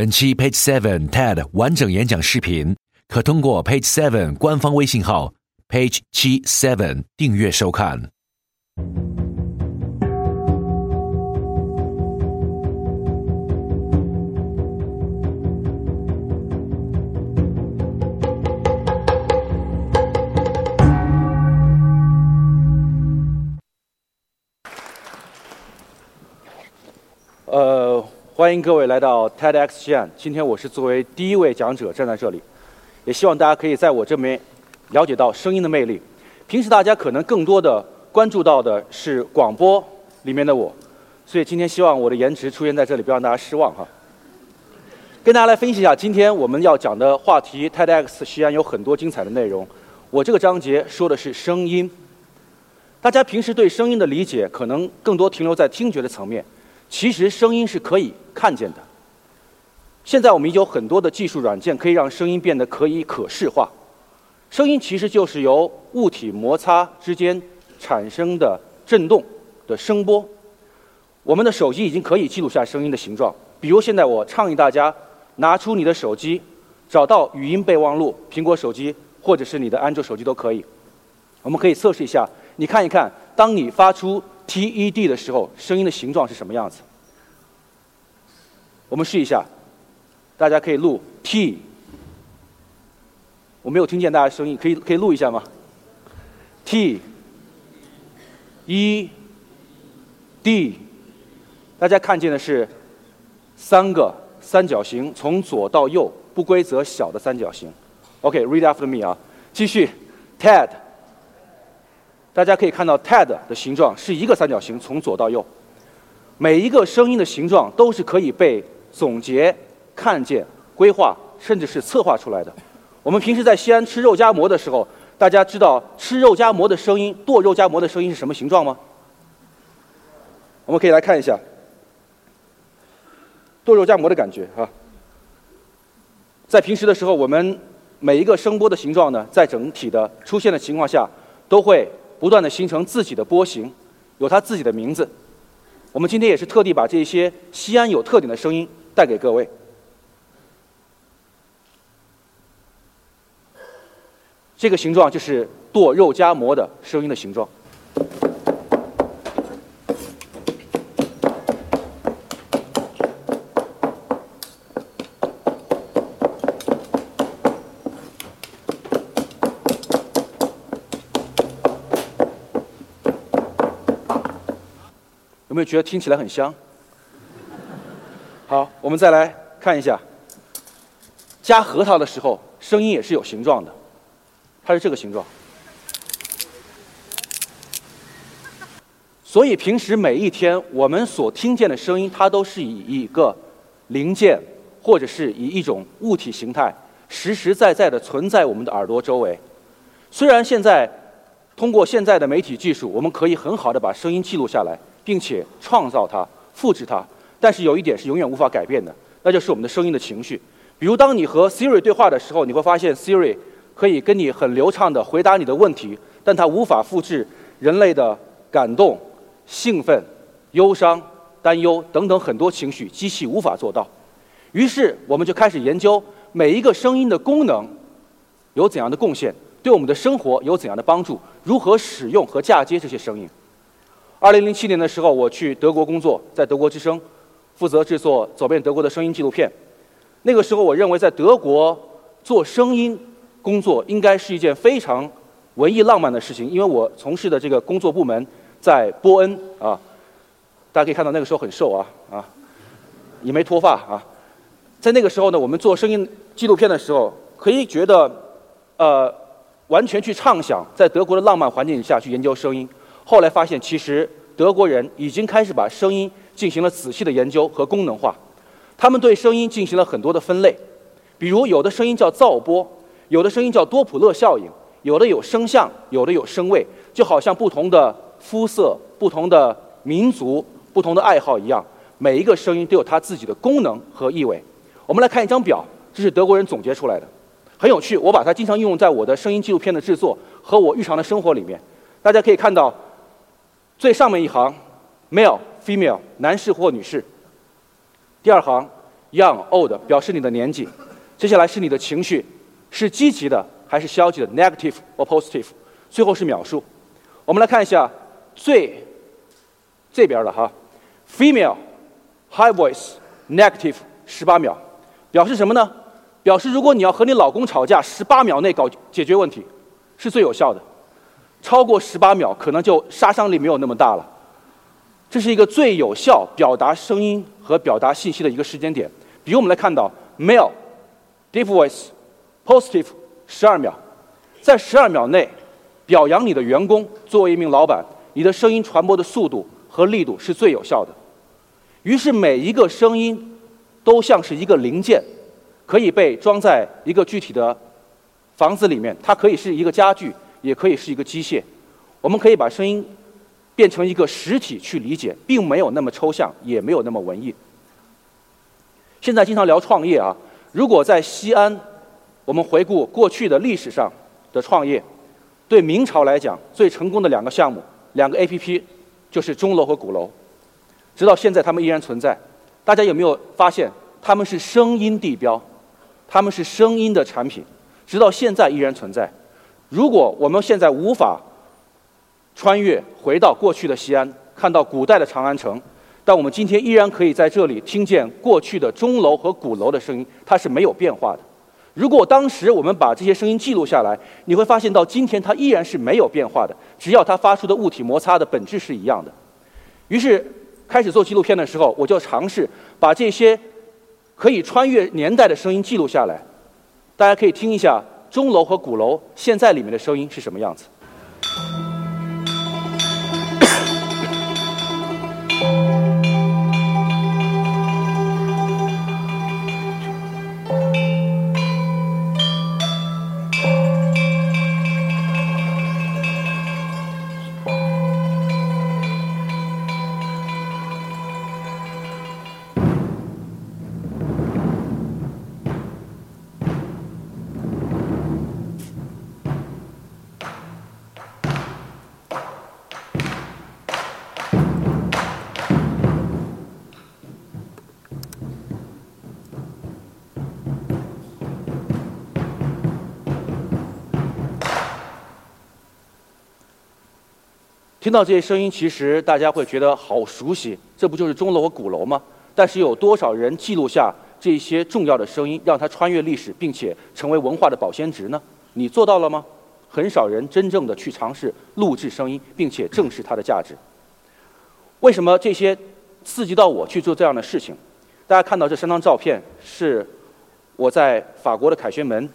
本期 Page Seven TED 完整演讲视频，可通过 Page Seven 官方微信号 Page 七 Seven 订阅收看。呃，欢迎各位来到 TEDx 西安。今天我是作为第一位讲者站在这里，也希望大家可以在我这边了解到声音的魅力。平时大家可能更多的关注到的是广播里面的我，所以今天希望我的颜值出现在这里，不要让大家失望哈。跟大家来分析一下今天我们要讲的话题，TEDx 西安有很多精彩的内容。我这个章节说的是声音，大家平时对声音的理解可能更多停留在听觉的层面。其实声音是可以看见的。现在我们已有很多的技术软件可以让声音变得可以可视化。声音其实就是由物体摩擦之间产生的振动的声波。我们的手机已经可以记录下声音的形状。比如现在我倡议大家拿出你的手机，找到语音备忘录，苹果手机或者是你的安卓手机都可以。我们可以测试一下，你看一看，当你发出。TED 的时候，声音的形状是什么样子？我们试一下，大家可以录 T。我没有听见大家声音，可以可以录一下吗？T E D，大家看见的是三个三角形，从左到右不规则小的三角形。OK，read after me 啊，继续 TED。大家可以看到，TED 的形状是一个三角形，从左到右。每一个声音的形状都是可以被总结、看见、规划，甚至是策划出来的。我们平时在西安吃肉夹馍的时候，大家知道吃肉夹馍的声音、剁肉夹馍的声音是什么形状吗？我们可以来看一下剁肉夹馍的感觉啊。在平时的时候，我们每一个声波的形状呢，在整体的出现的情况下，都会。不断的形成自己的波形，有它自己的名字。我们今天也是特地把这些西安有特点的声音带给各位。这个形状就是剁肉夹馍的声音的形状。有没有觉得听起来很香？好，我们再来看一下，夹核桃的时候，声音也是有形状的，它是这个形状。所以平时每一天我们所听见的声音，它都是以一个零件，或者是以一种物体形态，实实在在的存在我们的耳朵周围。虽然现在通过现在的媒体技术，我们可以很好的把声音记录下来。并且创造它、复制它，但是有一点是永远无法改变的，那就是我们的声音的情绪。比如，当你和 Siri 对话的时候，你会发现 Siri 可以跟你很流畅地回答你的问题，但它无法复制人类的感动、兴奋、忧伤、担忧等等很多情绪，机器无法做到。于是，我们就开始研究每一个声音的功能有怎样的贡献，对我们的生活有怎样的帮助，如何使用和嫁接这些声音。二零零七年的时候，我去德国工作，在德国之声负责制作《走遍德国》的声音纪录片。那个时候，我认为在德国做声音工作应该是一件非常文艺浪漫的事情，因为我从事的这个工作部门在波恩啊。大家可以看到，那个时候很瘦啊啊，也没脱发啊。在那个时候呢，我们做声音纪录片的时候，可以觉得呃，完全去畅想在德国的浪漫环境下去研究声音。后来发现，其实德国人已经开始把声音进行了仔细的研究和功能化。他们对声音进行了很多的分类，比如有的声音叫噪波，有的声音叫多普勒效应，有的有声像，有的有声位，就好像不同的肤色、不同的民族、不同的爱好一样，每一个声音都有它自己的功能和意味。我们来看一张表，这是德国人总结出来的，很有趣。我把它经常应用在我的声音纪录片的制作和我日常的生活里面。大家可以看到。最上面一行，male、female，男士或女士。第二行 young、old 表示你的年纪。接下来是你的情绪，是积极的还是消极的 negative or positive。最后是秒数。我们来看一下最这边的哈，female high voice negative 十八秒，表示什么呢？表示如果你要和你老公吵架，十八秒内搞解决问题是最有效的。超过十八秒，可能就杀伤力没有那么大了。这是一个最有效表达声音和表达信息的一个时间点。比如我们来看到，male deep voice positive 十二秒，在十二秒内表扬你的员工，作为一名老板，你的声音传播的速度和力度是最有效的。于是每一个声音都像是一个零件，可以被装在一个具体的房子里面，它可以是一个家具。也可以是一个机械，我们可以把声音变成一个实体去理解，并没有那么抽象，也没有那么文艺。现在经常聊创业啊，如果在西安，我们回顾过去的历史上的创业，对明朝来讲最成功的两个项目，两个 A P P 就是钟楼和鼓楼，直到现在他们依然存在。大家有没有发现，他们是声音地标，他们是声音的产品，直到现在依然存在。如果我们现在无法穿越回到过去的西安，看到古代的长安城，但我们今天依然可以在这里听见过去的钟楼和鼓楼的声音，它是没有变化的。如果当时我们把这些声音记录下来，你会发现到今天它依然是没有变化的，只要它发出的物体摩擦的本质是一样的。于是开始做纪录片的时候，我就尝试把这些可以穿越年代的声音记录下来，大家可以听一下。钟楼和鼓楼现在里面的声音是什么样子？听到这些声音，其实大家会觉得好熟悉，这不就是钟楼和鼓楼吗？但是有多少人记录下这些重要的声音，让它穿越历史，并且成为文化的保鲜值呢？你做到了吗？很少人真正的去尝试录制声音，并且正视它的价值。为什么这些刺激到我去做这样的事情？大家看到这三张照片，是我在法国的凯旋门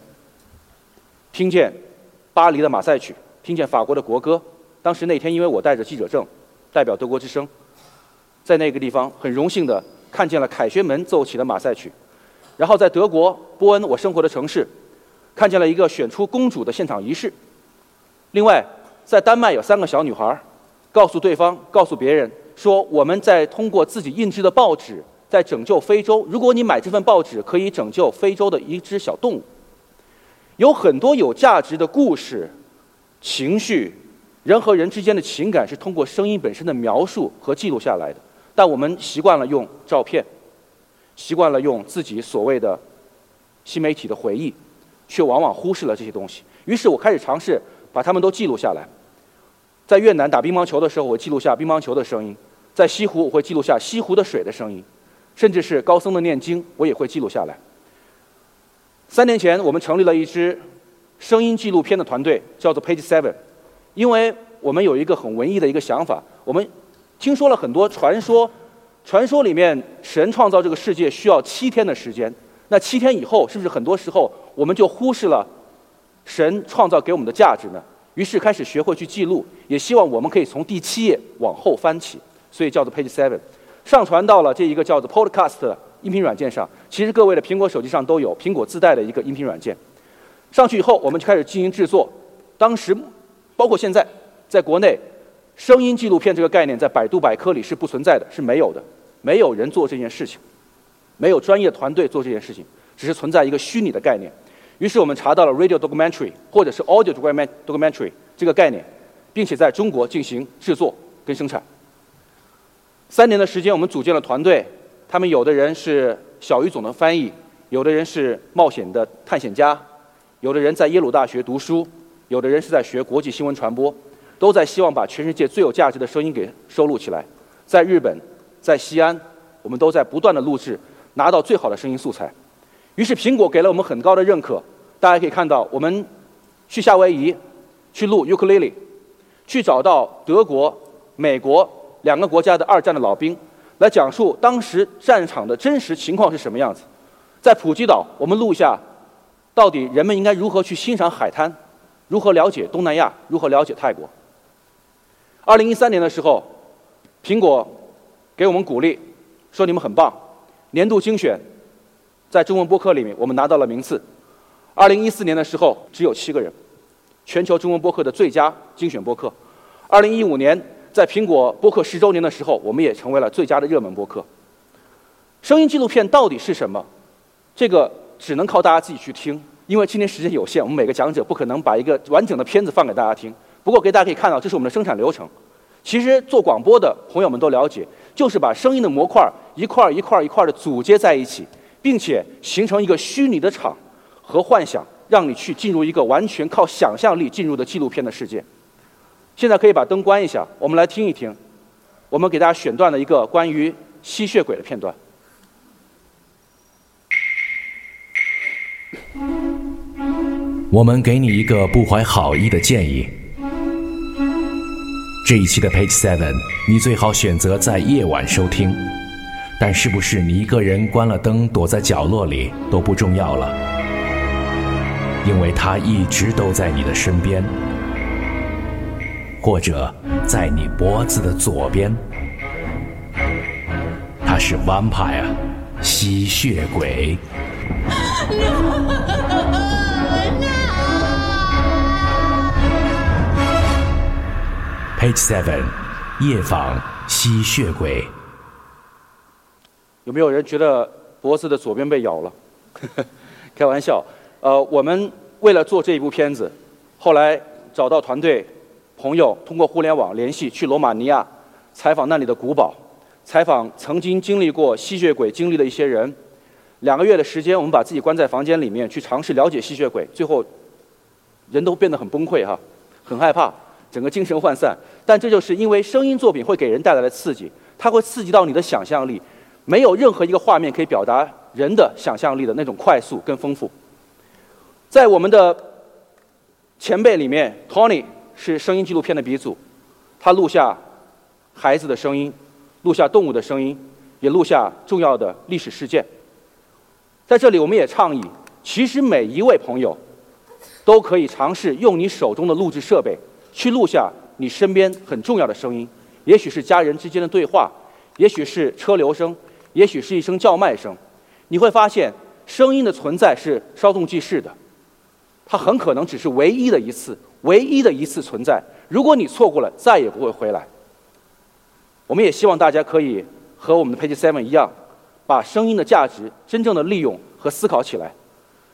听见巴黎的马赛曲，听见法国的国歌。当时那天，因为我带着记者证，代表德国之声，在那个地方很荣幸的看见了凯旋门奏起的马赛曲，然后在德国波恩我生活的城市，看见了一个选出公主的现场仪式。另外，在丹麦有三个小女孩，告诉对方，告诉别人说，我们在通过自己印制的报纸在拯救非洲。如果你买这份报纸，可以拯救非洲的一只小动物。有很多有价值的故事，情绪。人和人之间的情感是通过声音本身的描述和记录下来的，但我们习惯了用照片，习惯了用自己所谓的新媒体的回忆，却往往忽视了这些东西。于是我开始尝试把它们都记录下来。在越南打乒乓球的时候，我记录下乒乓球的声音；在西湖，我会记录下西湖的水的声音；甚至是高僧的念经，我也会记录下来。三年前，我们成立了一支声音纪录片的团队，叫做 Page Seven。因为我们有一个很文艺的一个想法，我们听说了很多传说，传说里面神创造这个世界需要七天的时间，那七天以后是不是很多时候我们就忽视了神创造给我们的价值呢？于是开始学会去记录，也希望我们可以从第七页往后翻起，所以叫做 Page Seven，上传到了这一个叫做 Podcast 的音频软件上。其实各位的苹果手机上都有苹果自带的一个音频软件，上去以后我们就开始进行制作，当时。包括现在，在国内，声音纪录片这个概念在百度百科里是不存在的，是没有的，没有人做这件事情，没有专业团队做这件事情，只是存在一个虚拟的概念。于是我们查到了 radio documentary 或者是 audio documentary 这个概念，并且在中国进行制作跟生产。三年的时间，我们组建了团队，他们有的人是小语种的翻译，有的人是冒险的探险家，有的人在耶鲁大学读书，有的人是在学国际新闻传播，都在希望把全世界最有价值的声音给收录起来。在日本，在西安，我们都在不断的录制，拿到最好的声音素材。于是苹果给了我们很高的认可。大家可以看到，我们去夏威夷去录尤克里里，去找到德国、美国两个国家的二战的老兵，来讲述当时战场的真实情况是什么样子。在普吉岛，我们录下到底人们应该如何去欣赏海滩，如何了解东南亚，如何了解泰国。二零一三年的时候，苹果给我们鼓励，说你们很棒，年度精选在中文播客里面我们拿到了名次。二零一四年的时候，只有七个人，全球中文播客的最佳精选播客。二零一五年，在苹果播客十周年的时候，我们也成为了最佳的热门播客。声音纪录片到底是什么？这个只能靠大家自己去听，因为今天时间有限，我们每个讲者不可能把一个完整的片子放给大家听。不过，给大家可以看到，这是我们的生产流程。其实做广播的朋友们都了解，就是把声音的模块一块一块一块的组接在一起，并且形成一个虚拟的场。和幻想，让你去进入一个完全靠想象力进入的纪录片的世界。现在可以把灯关一下，我们来听一听，我们给大家选段的一个关于吸血鬼的片段。我们给你一个不怀好意的建议：这一期的 Page Seven，你最好选择在夜晚收听。但是不是你一个人关了灯，躲在角落里都不重要了。因为他一直都在你的身边，或者在你脖子的左边。他是 vampire，吸血鬼。Page Seven，夜访吸血鬼。有没有人觉得脖子的左边被咬了？开玩笑。呃，我们为了做这一部片子，后来找到团队、朋友，通过互联网联系去罗马尼亚采访那里的古堡，采访曾经经历过吸血鬼经历的一些人。两个月的时间，我们把自己关在房间里面去尝试了解吸血鬼，最后人都变得很崩溃哈，很害怕，整个精神涣散。但这就是因为声音作品会给人带来的刺激，它会刺激到你的想象力，没有任何一个画面可以表达人的想象力的那种快速跟丰富。在我们的前辈里面，Tony 是声音纪录片的鼻祖，他录下孩子的声音，录下动物的声音，也录下重要的历史事件。在这里，我们也倡议，其实每一位朋友都可以尝试用你手中的录制设备去录下你身边很重要的声音，也许是家人之间的对话，也许是车流声，也许是一声叫卖声。你会发现，声音的存在是稍纵即逝的。它很可能只是唯一的一次，唯一的一次存在。如果你错过了，再也不会回来。我们也希望大家可以和我们的 Page Seven 一样，把声音的价值真正的利用和思考起来。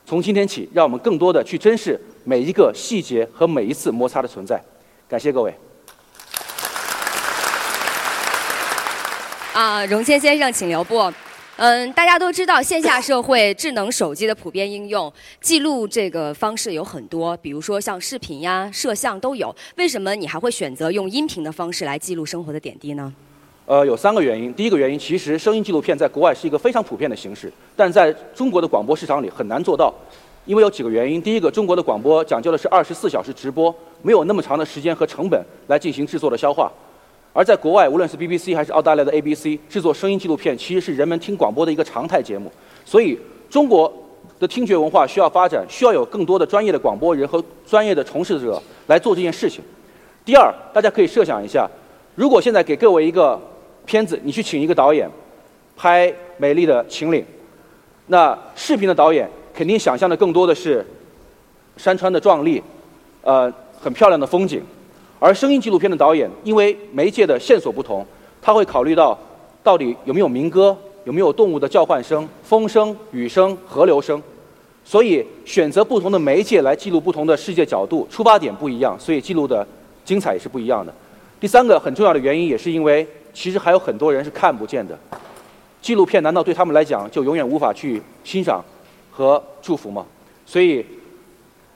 从今天起，让我们更多的去珍视每一个细节和每一次摩擦的存在。感谢各位。啊，荣谦先生，请留步。嗯，大家都知道，线下社会智能手机的普遍应用，记录这个方式有很多，比如说像视频呀、摄像都有。为什么你还会选择用音频的方式来记录生活的点滴呢？呃，有三个原因。第一个原因，其实声音纪录片在国外是一个非常普遍的形式，但在中国的广播市场里很难做到，因为有几个原因。第一个，中国的广播讲究的是二十四小时直播，没有那么长的时间和成本来进行制作的消化。而在国外，无论是 BBC 还是澳大利亚的 ABC，制作声音纪录片其实是人们听广播的一个常态节目。所以，中国的听觉文化需要发展，需要有更多的专业的广播人和专业的从事者来做这件事情。第二，大家可以设想一下，如果现在给各位一个片子，你去请一个导演拍美丽的秦岭，那视频的导演肯定想象的更多的是山川的壮丽，呃，很漂亮的风景。而声音纪录片的导演，因为媒介的线索不同，他会考虑到到底有没有民歌，有没有动物的叫唤声、风声、雨声、河流声，所以选择不同的媒介来记录不同的世界角度，出发点不一样，所以记录的精彩也是不一样的。第三个很重要的原因，也是因为其实还有很多人是看不见的，纪录片难道对他们来讲就永远无法去欣赏和祝福吗？所以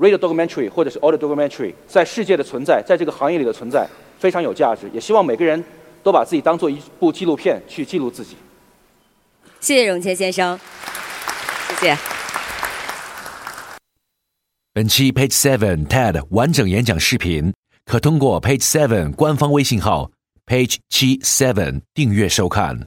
，radio documentary 或者是 audio documentary 在世界的存在，在这个行业里的存在非常有价值。也希望每个人都把自己当做一部纪录片去记录自己。谢谢荣谦先生，谢谢。本期 Page Seven TED 完整演讲视频，可通过 Page Seven 官方微信号 Page 七 Seven 订阅收看。